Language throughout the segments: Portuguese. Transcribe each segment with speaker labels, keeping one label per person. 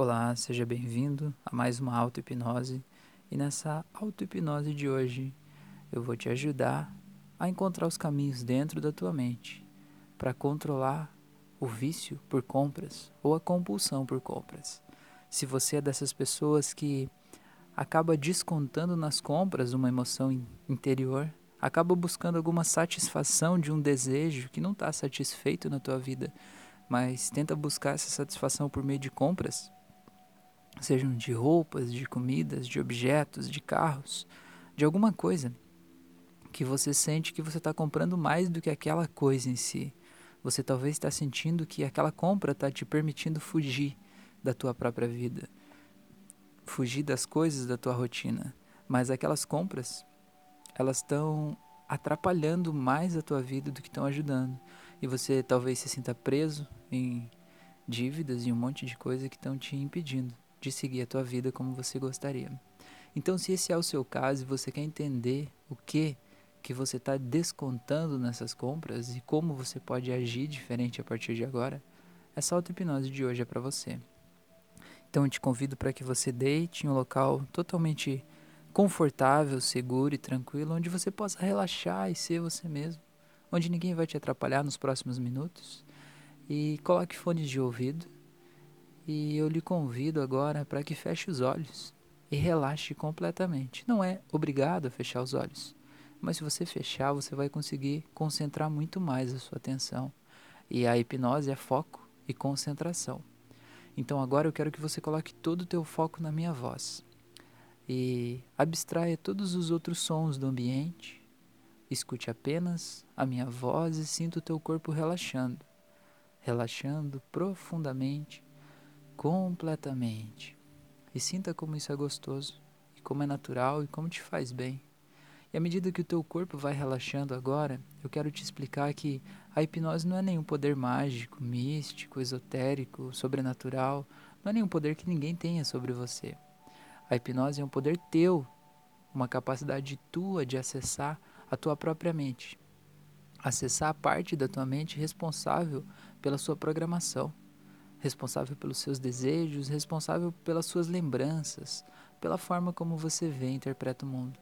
Speaker 1: Olá, seja bem-vindo a mais uma auto-hipnose. E nessa auto-hipnose de hoje, eu vou te ajudar a encontrar os caminhos dentro da tua mente para controlar o vício por compras ou a compulsão por compras. Se você é dessas pessoas que acaba descontando nas compras uma emoção interior, acaba buscando alguma satisfação de um desejo que não está satisfeito na tua vida, mas tenta buscar essa satisfação por meio de compras, sejam de roupas, de comidas, de objetos, de carros, de alguma coisa que você sente que você está comprando mais do que aquela coisa em si. Você talvez está sentindo que aquela compra está te permitindo fugir da tua própria vida, fugir das coisas da tua rotina. Mas aquelas compras, elas estão atrapalhando mais a tua vida do que estão ajudando. E você talvez se sinta preso em dívidas e um monte de coisa que estão te impedindo de seguir a tua vida como você gostaria. Então, se esse é o seu caso e você quer entender o que que você está descontando nessas compras e como você pode agir diferente a partir de agora, essa auto-hipnose de hoje é para você. Então, eu te convido para que você deite em um local totalmente confortável, seguro e tranquilo, onde você possa relaxar e ser você mesmo, onde ninguém vai te atrapalhar nos próximos minutos. E coloque fones de ouvido e eu lhe convido agora para que feche os olhos e relaxe completamente. Não é obrigado a fechar os olhos, mas se você fechar, você vai conseguir concentrar muito mais a sua atenção. E a hipnose é foco e concentração. Então agora eu quero que você coloque todo o teu foco na minha voz e abstraia todos os outros sons do ambiente. Escute apenas a minha voz e sinta o teu corpo relaxando, relaxando profundamente completamente. E sinta como isso é gostoso, e como é natural e como te faz bem. E à medida que o teu corpo vai relaxando agora, eu quero te explicar que a hipnose não é nenhum poder mágico, místico, esotérico, sobrenatural, não é nenhum poder que ninguém tenha sobre você. A hipnose é um poder teu, uma capacidade tua de acessar a tua própria mente. Acessar a parte da tua mente responsável pela sua programação responsável pelos seus desejos, responsável pelas suas lembranças, pela forma como você vê e interpreta o mundo.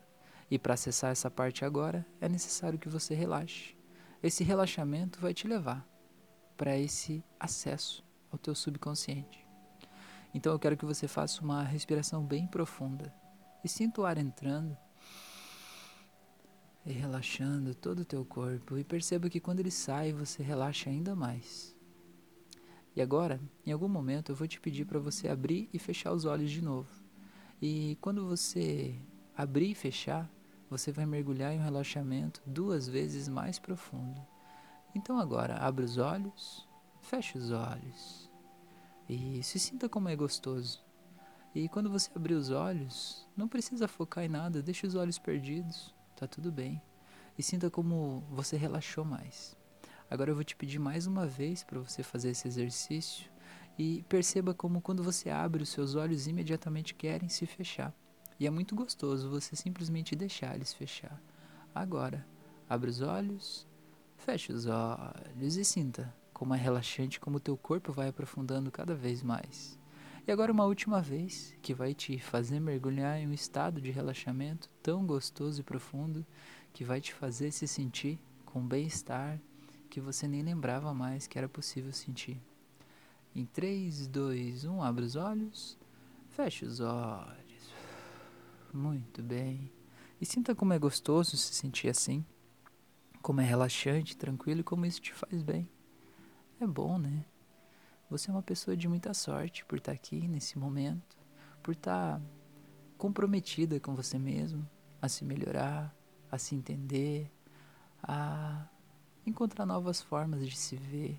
Speaker 1: E para acessar essa parte agora, é necessário que você relaxe. Esse relaxamento vai te levar para esse acesso ao teu subconsciente. Então eu quero que você faça uma respiração bem profunda e sinta o ar entrando e relaxando todo o teu corpo e perceba que quando ele sai, você relaxa ainda mais. E agora, em algum momento, eu vou te pedir para você abrir e fechar os olhos de novo. E quando você abrir e fechar, você vai mergulhar em um relaxamento duas vezes mais profundo. Então agora, abre os olhos, feche os olhos e se sinta como é gostoso. E quando você abrir os olhos, não precisa focar em nada, deixe os olhos perdidos, tá tudo bem. E sinta como você relaxou mais. Agora eu vou te pedir mais uma vez para você fazer esse exercício e perceba como quando você abre os seus olhos imediatamente querem se fechar. E é muito gostoso você simplesmente deixar eles fechar. Agora, abre os olhos, feche os olhos e sinta como é relaxante como o teu corpo vai aprofundando cada vez mais. E agora uma última vez, que vai te fazer mergulhar em um estado de relaxamento tão gostoso e profundo, que vai te fazer se sentir com bem-estar que você nem lembrava mais que era possível sentir. Em 3, 2, 1, abre os olhos, feche os olhos. Muito bem. E sinta como é gostoso se sentir assim. Como é relaxante, tranquilo e como isso te faz bem. É bom, né? Você é uma pessoa de muita sorte por estar aqui nesse momento, por estar comprometida com você mesmo, a se melhorar, a se entender, a encontrar novas formas de se ver.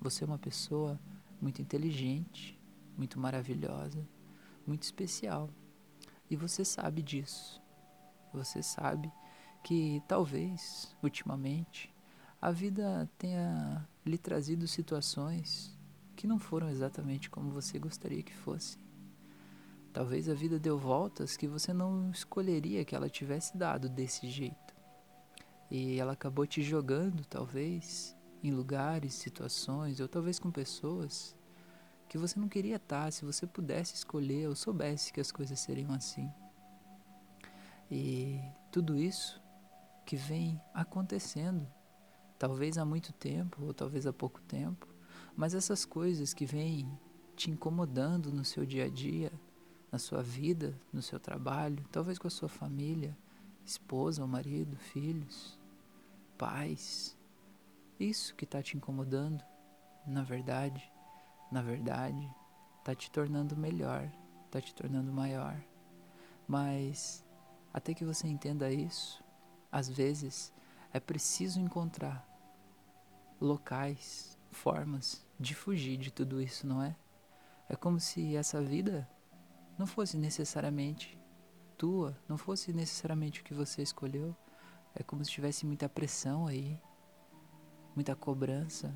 Speaker 1: Você é uma pessoa muito inteligente, muito maravilhosa, muito especial. E você sabe disso. Você sabe que talvez, ultimamente, a vida tenha lhe trazido situações que não foram exatamente como você gostaria que fossem. Talvez a vida deu voltas que você não escolheria que ela tivesse dado desse jeito. E ela acabou te jogando, talvez, em lugares, situações, ou talvez com pessoas que você não queria estar se você pudesse escolher ou soubesse que as coisas seriam assim. E tudo isso que vem acontecendo, talvez há muito tempo ou talvez há pouco tempo, mas essas coisas que vêm te incomodando no seu dia a dia, na sua vida, no seu trabalho, talvez com a sua família, esposa ou marido, filhos, pais. Isso que está te incomodando, na verdade, na verdade, está te tornando melhor, está te tornando maior. Mas até que você entenda isso, às vezes é preciso encontrar locais, formas de fugir de tudo isso, não é? É como se essa vida não fosse necessariamente tua, não fosse necessariamente o que você escolheu. É como se tivesse muita pressão aí, muita cobrança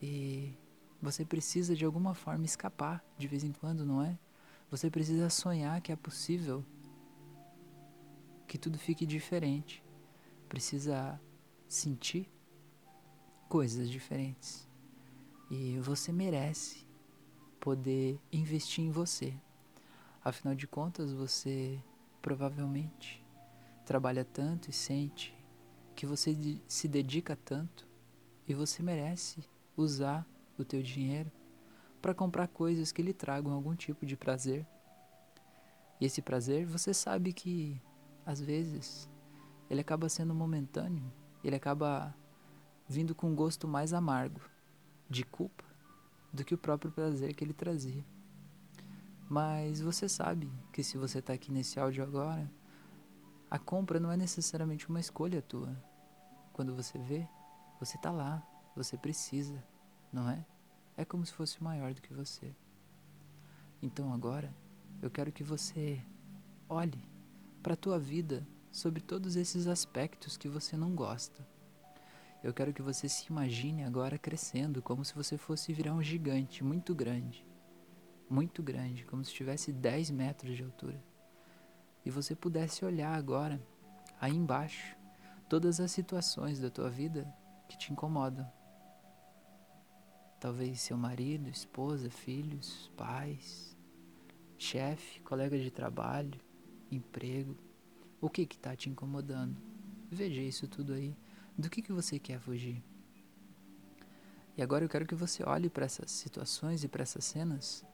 Speaker 1: e você precisa de alguma forma escapar de vez em quando, não é? Você precisa sonhar que é possível que tudo fique diferente. Precisa sentir coisas diferentes. E você merece poder investir em você. Afinal de contas, você provavelmente trabalha tanto e sente que você se dedica tanto e você merece usar o teu dinheiro para comprar coisas que lhe tragam algum tipo de prazer. E esse prazer, você sabe que às vezes ele acaba sendo momentâneo, ele acaba vindo com um gosto mais amargo de culpa do que o próprio prazer que ele trazia. Mas você sabe que se você está aqui nesse áudio agora, a compra não é necessariamente uma escolha tua. Quando você vê, você está lá, você precisa não é? É como se fosse maior do que você. Então agora, eu quero que você olhe para a tua vida sobre todos esses aspectos que você não gosta. Eu quero que você se imagine agora crescendo, como se você fosse virar um gigante muito grande. Muito grande, como se tivesse 10 metros de altura. E você pudesse olhar agora, aí embaixo, todas as situações da tua vida que te incomodam Talvez seu marido, esposa, filhos, pais, chefe, colega de trabalho, emprego. O que está te incomodando? Veja isso tudo aí. Do que, que você quer fugir? E agora eu quero que você olhe para essas situações e para essas cenas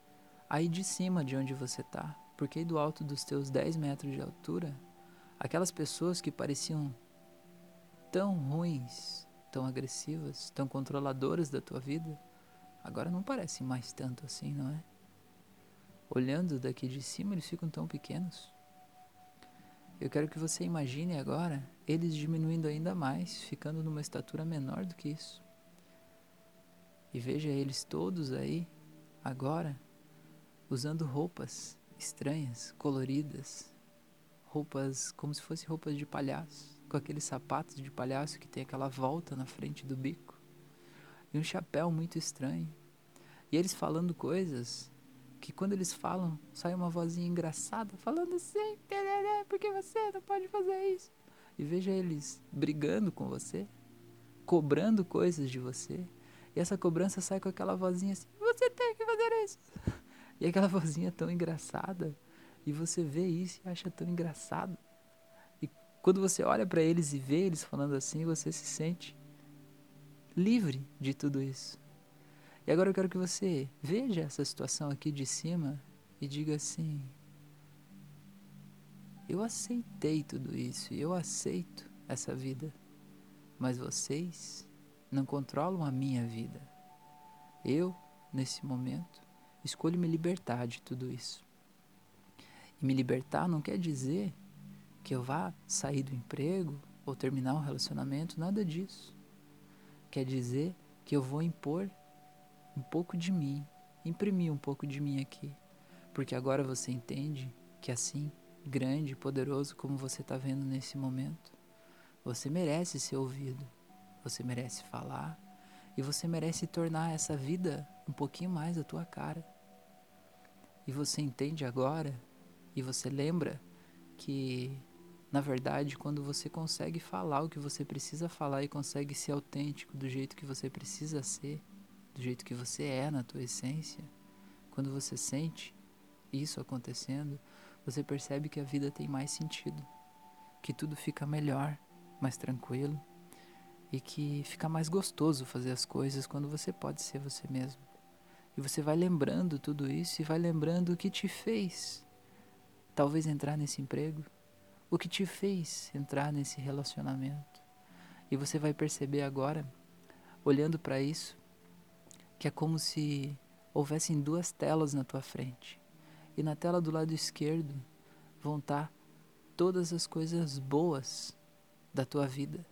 Speaker 1: aí de cima de onde você está. Porque do alto dos teus 10 metros de altura, aquelas pessoas que pareciam tão ruins, tão agressivas, tão controladoras da tua vida, agora não parecem mais tanto assim, não é? Olhando daqui de cima, eles ficam tão pequenos. Eu quero que você imagine agora eles diminuindo ainda mais, ficando numa estatura menor do que isso. E veja eles todos aí, agora, usando roupas estranhas, coloridas, roupas como se fossem roupas de palhaço, com aqueles sapatos de palhaço que tem aquela volta na frente do bico e um chapéu muito estranho. E eles falando coisas que quando eles falam, sai uma vozinha engraçada falando assim, porque você não pode fazer isso. E veja eles brigando com você, cobrando coisas de você. E essa cobrança sai com aquela vozinha assim, você tem que fazer isso. E aquela vozinha tão engraçada. E você vê isso e acha tão engraçado. E quando você olha para eles e vê eles falando assim, você se sente livre de tudo isso. E agora eu quero que você veja essa situação aqui de cima e diga assim: Eu aceitei tudo isso, eu aceito essa vida, mas vocês não controlam a minha vida. Eu, nesse momento, escolho me libertar de tudo isso. E me libertar não quer dizer que eu vá sair do emprego ou terminar um relacionamento, nada disso quer dizer que eu vou impor um pouco de mim, imprimir um pouco de mim aqui. Porque agora você entende que assim, grande e poderoso como você está vendo nesse momento, você merece ser ouvido, você merece falar e você merece tornar essa vida um pouquinho mais a tua cara. E você entende agora e você lembra que na verdade, quando você consegue falar o que você precisa falar e consegue ser autêntico do jeito que você precisa ser, do jeito que você é na tua essência, quando você sente isso acontecendo, você percebe que a vida tem mais sentido, que tudo fica melhor, mais tranquilo e que fica mais gostoso fazer as coisas quando você pode ser você mesmo. E você vai lembrando tudo isso e vai lembrando o que te fez talvez entrar nesse emprego, o que te fez entrar nesse relacionamento. E você vai perceber agora, olhando para isso, que é como se houvessem duas telas na tua frente. E na tela do lado esquerdo vão estar tá todas as coisas boas da tua vida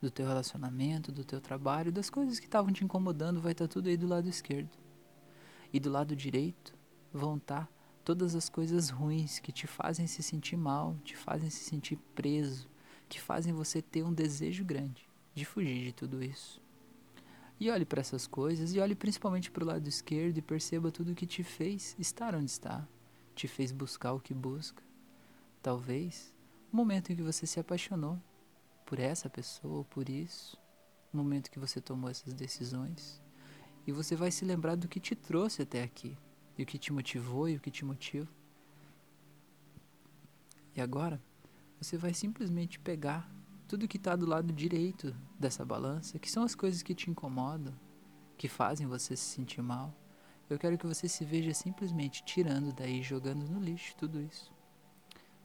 Speaker 1: do teu relacionamento, do teu trabalho, das coisas que estavam te incomodando, vai estar tá tudo aí do lado esquerdo. E do lado direito vão estar tá todas as coisas ruins que te fazem se sentir mal, te fazem se sentir preso, que fazem você ter um desejo grande de fugir de tudo isso. E olhe para essas coisas e olhe principalmente para o lado esquerdo e perceba tudo que te fez estar onde está, te fez buscar o que busca. Talvez o momento em que você se apaixonou por essa pessoa ou por isso, no momento que você tomou essas decisões. E você vai se lembrar do que te trouxe até aqui, e o que te motivou e o que te motiva. E agora, você vai simplesmente pegar tudo que está do lado direito dessa balança, que são as coisas que te incomodam, que fazem você se sentir mal. Eu quero que você se veja simplesmente tirando daí, jogando no lixo tudo isso.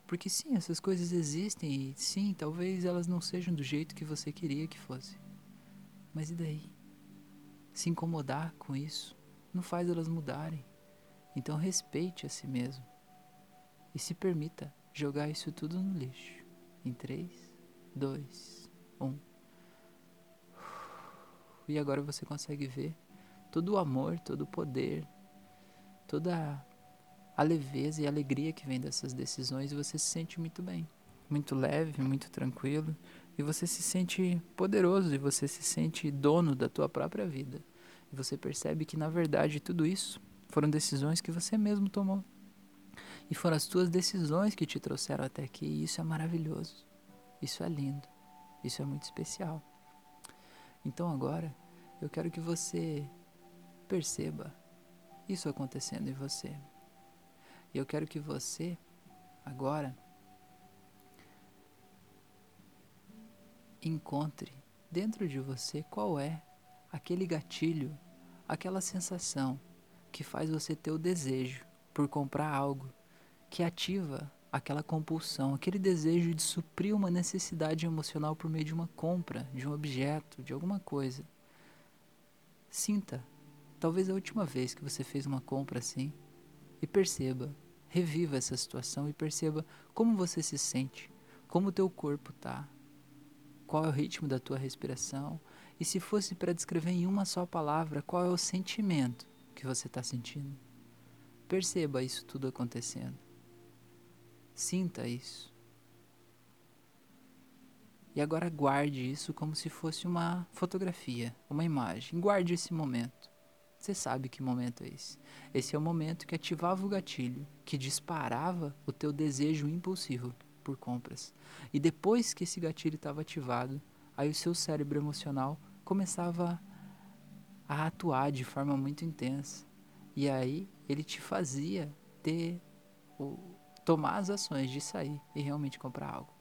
Speaker 1: Porque sim, essas coisas existem e sim, talvez elas não sejam do jeito que você queria que fosse. Mas e daí? Se incomodar com isso não faz elas mudarem. Então respeite a si mesmo e se permita jogar isso tudo no lixo. Em 3, 2, 1. E agora você consegue ver todo o amor, todo o poder, toda a leveza e alegria que vem dessas decisões e você se sente muito bem, muito leve, muito tranquilo e você se sente poderoso e você se sente dono da tua própria vida. E você percebe que na verdade tudo isso foram decisões que você mesmo tomou. E foram as tuas decisões que te trouxeram até aqui, e isso é maravilhoso. Isso é lindo. Isso é muito especial. Então agora, eu quero que você perceba isso acontecendo em você. E eu quero que você, agora, encontre dentro de você qual é aquele gatilho, aquela sensação que faz você ter o desejo por comprar algo, que ativa aquela compulsão, aquele desejo de suprir uma necessidade emocional por meio de uma compra, de um objeto, de alguma coisa. Sinta, talvez a última vez que você fez uma compra assim, e perceba, reviva essa situação e perceba como você se sente, como o teu corpo está, qual é o ritmo da tua respiração, e se fosse para descrever em uma só palavra, qual é o sentimento que você está sentindo. Perceba isso tudo acontecendo. Sinta isso. E agora guarde isso como se fosse uma fotografia, uma imagem. Guarde esse momento. Você sabe que momento é esse. Esse é o momento que ativava o gatilho, que disparava o teu desejo impulsivo por compras. E depois que esse gatilho estava ativado, aí o seu cérebro emocional começava a atuar de forma muito intensa. E aí ele te fazia ter o, tomar as ações de sair e realmente comprar algo.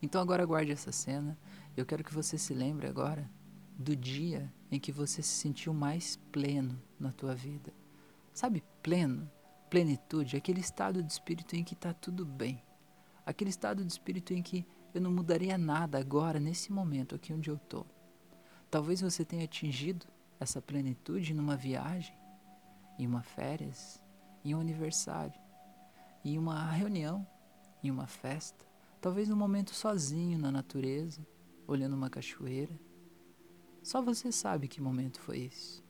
Speaker 1: Então agora guarde essa cena. Eu quero que você se lembre agora do dia em que você se sentiu mais pleno na tua vida. Sabe, pleno, plenitude, aquele estado de espírito em que está tudo bem. Aquele estado de espírito em que eu não mudaria nada agora, nesse momento, aqui onde eu estou. Talvez você tenha atingido essa plenitude numa viagem, em uma férias, em um aniversário, em uma reunião, em uma festa, talvez num momento sozinho na natureza, olhando uma cachoeira só você sabe que momento foi esse.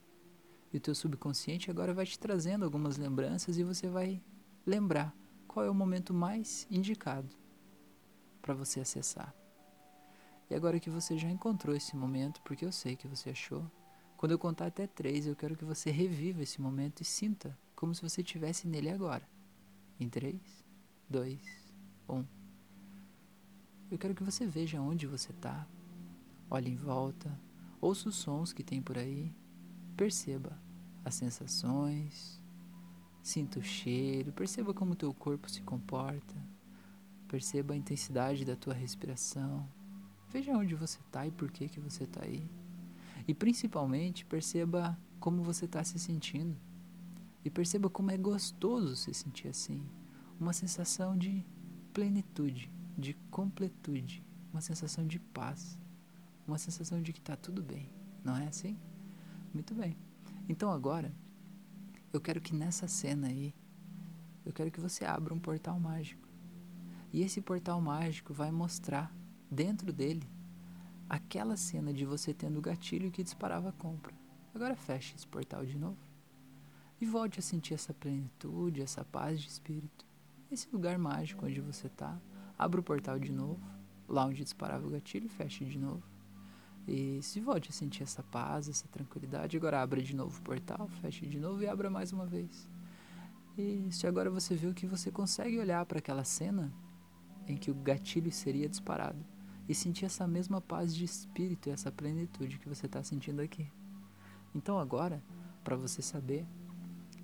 Speaker 1: E o teu subconsciente agora vai te trazendo algumas lembranças e você vai lembrar qual é o momento mais indicado para você acessar. E agora que você já encontrou esse momento, porque eu sei que você achou, quando eu contar até três, eu quero que você reviva esse momento e sinta como se você estivesse nele agora. Em três, dois, um. Eu quero que você veja onde você está, olhe em volta, Ouça os sons que tem por aí. Perceba as sensações, sinta o cheiro, perceba como teu corpo se comporta, perceba a intensidade da tua respiração, veja onde você está e por que, que você está aí. E principalmente perceba como você está se sentindo. E perceba como é gostoso se sentir assim. Uma sensação de plenitude, de completude, uma sensação de paz, uma sensação de que está tudo bem. Não é assim? Muito bem. Então agora, eu quero que nessa cena aí, eu quero que você abra um portal mágico. E esse portal mágico vai mostrar dentro dele aquela cena de você tendo o gatilho que disparava a compra. Agora feche esse portal de novo e volte a sentir essa plenitude, essa paz de espírito. Esse lugar mágico onde você está. Abra o portal de novo, lá onde disparava o gatilho, feche de novo. E se volte a sentir essa paz, essa tranquilidade. Agora abra de novo o portal, feche de novo e abra mais uma vez. E se agora você viu que você consegue olhar para aquela cena em que o gatilho seria disparado e sentir essa mesma paz de espírito e essa plenitude que você está sentindo aqui. Então agora, para você saber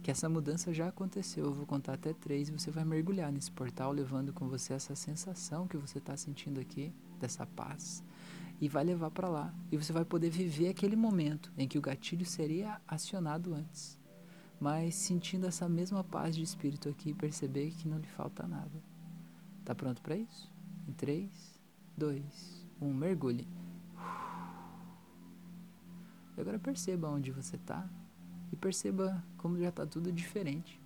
Speaker 1: que essa mudança já aconteceu. Eu vou contar até três e você vai mergulhar nesse portal, levando com você essa sensação que você está sentindo aqui, dessa paz, e vai levar para lá. E você vai poder viver aquele momento em que o gatilho seria acionado antes, mas sentindo essa mesma paz de espírito aqui perceber que não lhe falta nada. Tá pronto para isso? Em três, dois, um, mergulhe. E agora perceba onde você está e perceba como já está tudo diferente.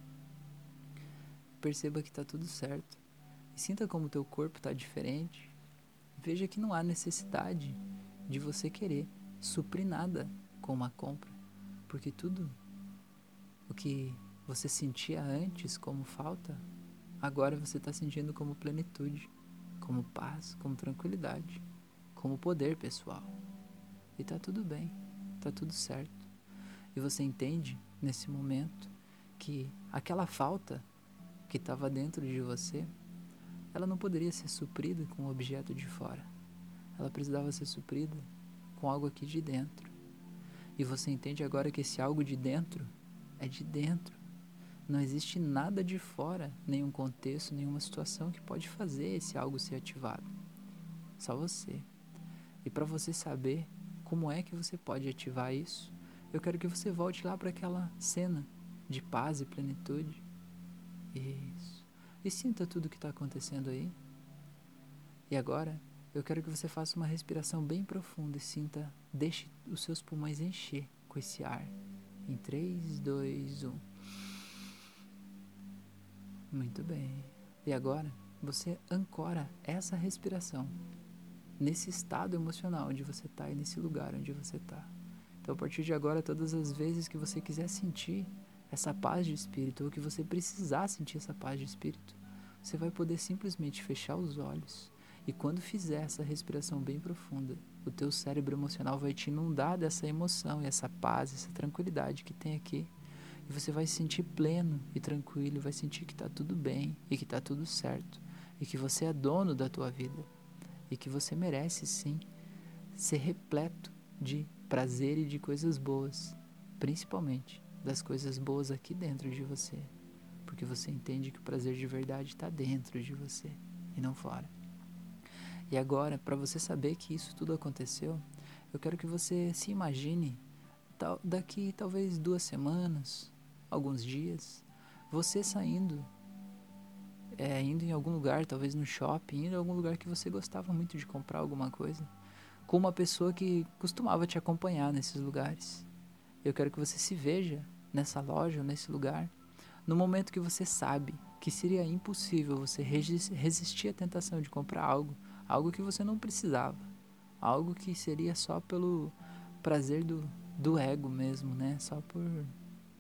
Speaker 1: Perceba que está tudo certo. E sinta como teu corpo está diferente. Veja que não há necessidade de você querer suprir nada com uma compra, porque tudo o que você sentia antes como falta, agora você está sentindo como plenitude, como paz, como tranquilidade, como poder pessoal. E está tudo bem, está tudo certo. E você entende nesse momento que aquela falta que estava dentro de você, ela não poderia ser suprida com um objeto de fora. Ela precisava ser suprida com algo aqui de dentro. E você entende agora que esse algo de dentro é de dentro. Não existe nada de fora, nenhum contexto, nenhuma situação que pode fazer esse algo ser ativado. Só você. E para você saber como é que você pode ativar isso, eu quero que você volte lá para aquela cena de paz e plenitude. Isso. E sinta tudo o que está acontecendo aí. E agora, eu quero que você faça uma respiração bem profunda e sinta, deixe os seus pulmões encher com esse ar. Em 3, 2, 1. Muito bem. E agora, você ancora essa respiração nesse estado emocional onde você está e nesse lugar onde você está. Então, a partir de agora, todas as vezes que você quiser sentir essa paz de espírito, ou que você precisar sentir essa paz de espírito, você vai poder simplesmente fechar os olhos. E quando fizer essa respiração bem profunda, o teu cérebro emocional vai te inundar dessa emoção e essa paz, essa tranquilidade que tem aqui. E você vai se sentir pleno e tranquilo, vai sentir que está tudo bem e que está tudo certo. E que você é dono da tua vida. E que você merece sim ser repleto de prazer e de coisas boas, principalmente das coisas boas aqui dentro de você, porque você entende que o prazer de verdade está dentro de você e não fora. E agora, para você saber que isso tudo aconteceu, eu quero que você se imagine tal, daqui talvez duas semanas, alguns dias, você saindo, é, indo em algum lugar, talvez no shopping, indo em algum lugar que você gostava muito de comprar alguma coisa com uma pessoa que costumava te acompanhar nesses lugares. Eu quero que você se veja nessa loja ou nesse lugar no momento que você sabe que seria impossível você resistir à tentação de comprar algo, algo que você não precisava, algo que seria só pelo prazer do, do ego mesmo, né? Só por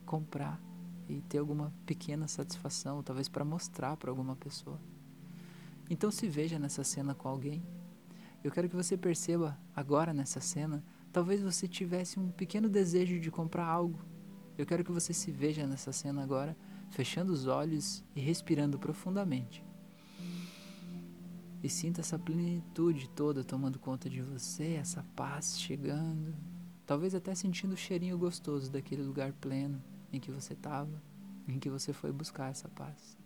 Speaker 1: comprar e ter alguma pequena satisfação, talvez para mostrar para alguma pessoa. Então se veja nessa cena com alguém eu quero que você perceba agora nessa cena, talvez você tivesse um pequeno desejo de comprar algo. Eu quero que você se veja nessa cena agora, fechando os olhos e respirando profundamente. E sinta essa plenitude toda tomando conta de você, essa paz chegando. Talvez até sentindo o cheirinho gostoso daquele lugar pleno em que você estava, em que você foi buscar essa paz.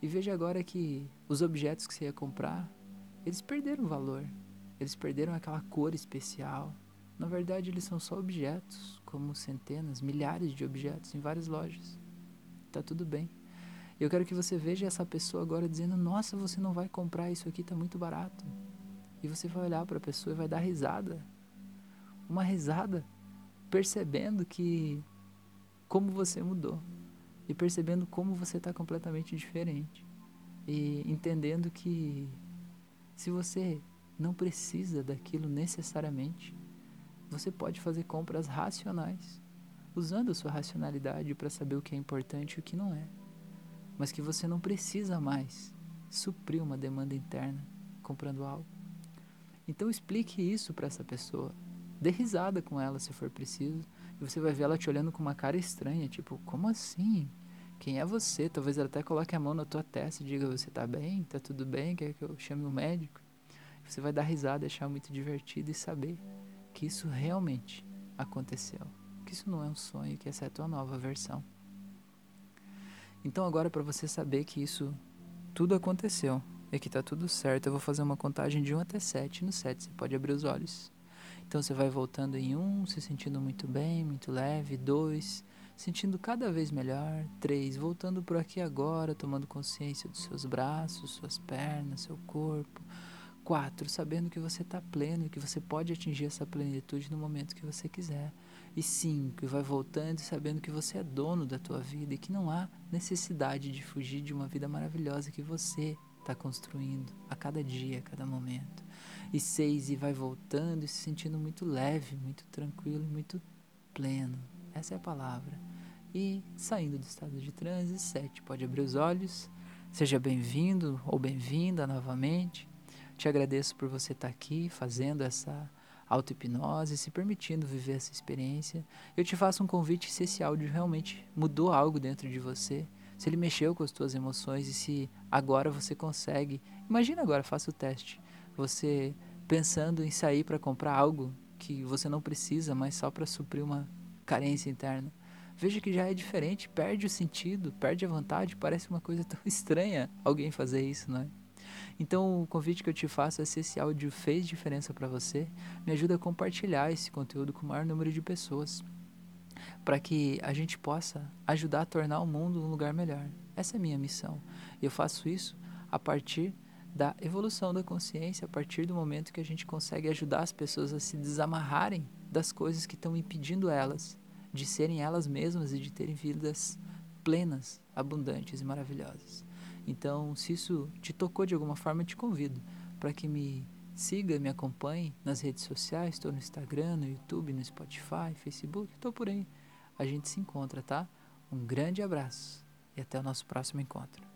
Speaker 1: E veja agora que os objetos que você ia comprar, eles perderam valor. Eles perderam aquela cor especial. Na verdade, eles são só objetos, como centenas, milhares de objetos em várias lojas. Tá tudo bem. Eu quero que você veja essa pessoa agora dizendo: Nossa, você não vai comprar isso aqui, tá muito barato. E você vai olhar para a pessoa e vai dar risada. Uma risada, percebendo que como você mudou e percebendo como você está completamente diferente e entendendo que se você não precisa daquilo necessariamente, você pode fazer compras racionais, usando a sua racionalidade para saber o que é importante e o que não é, mas que você não precisa mais suprir uma demanda interna comprando algo. Então explique isso para essa pessoa. Dê risada com ela se for preciso. E você vai ver ela te olhando com uma cara estranha, tipo, como assim? Quem é você? Talvez ela até coloque a mão na tua testa e diga, você tá bem? Tá tudo bem? Quer que eu chame o um médico? Você vai dar risada, achar muito divertido e saber que isso realmente aconteceu. Que isso não é um sonho, que essa é a tua nova versão. Então agora para você saber que isso tudo aconteceu e que tá tudo certo, eu vou fazer uma contagem de 1 até 7. No 7 você pode abrir os olhos. Então você vai voltando em 1, se sentindo muito bem, muito leve. 2, sentindo cada vez melhor. 3, voltando por aqui agora, tomando consciência dos seus braços, suas pernas, seu corpo. 4. Sabendo que você está pleno e que você pode atingir essa plenitude no momento que você quiser. E 5. Vai voltando sabendo que você é dono da tua vida e que não há necessidade de fugir de uma vida maravilhosa que você está construindo a cada dia, a cada momento. E 6. E vai voltando e se sentindo muito leve, muito tranquilo, muito pleno. Essa é a palavra. E saindo do estado de transe, 7. Pode abrir os olhos. Seja bem-vindo ou bem-vinda novamente. Te agradeço por você estar aqui fazendo essa auto-hipnose, se permitindo viver essa experiência. Eu te faço um convite se esse áudio realmente mudou algo dentro de você, se ele mexeu com as tuas emoções e se agora você consegue. Imagina agora, faça o teste. Você pensando em sair para comprar algo que você não precisa, mas só para suprir uma carência interna. Veja que já é diferente, perde o sentido, perde a vontade, parece uma coisa tão estranha alguém fazer isso, não é? Então, o convite que eu te faço é se esse áudio fez diferença para você, me ajuda a compartilhar esse conteúdo com o maior número de pessoas, para que a gente possa ajudar a tornar o mundo um lugar melhor. Essa é a minha missão. Eu faço isso a partir da evolução da consciência, a partir do momento que a gente consegue ajudar as pessoas a se desamarrarem das coisas que estão impedindo elas de serem elas mesmas e de terem vidas plenas, abundantes e maravilhosas. Então, se isso te tocou de alguma forma, eu te convido para que me siga, me acompanhe nas redes sociais. Estou no Instagram, no YouTube, no Spotify, Facebook, estou por aí. A gente se encontra, tá? Um grande abraço e até o nosso próximo encontro.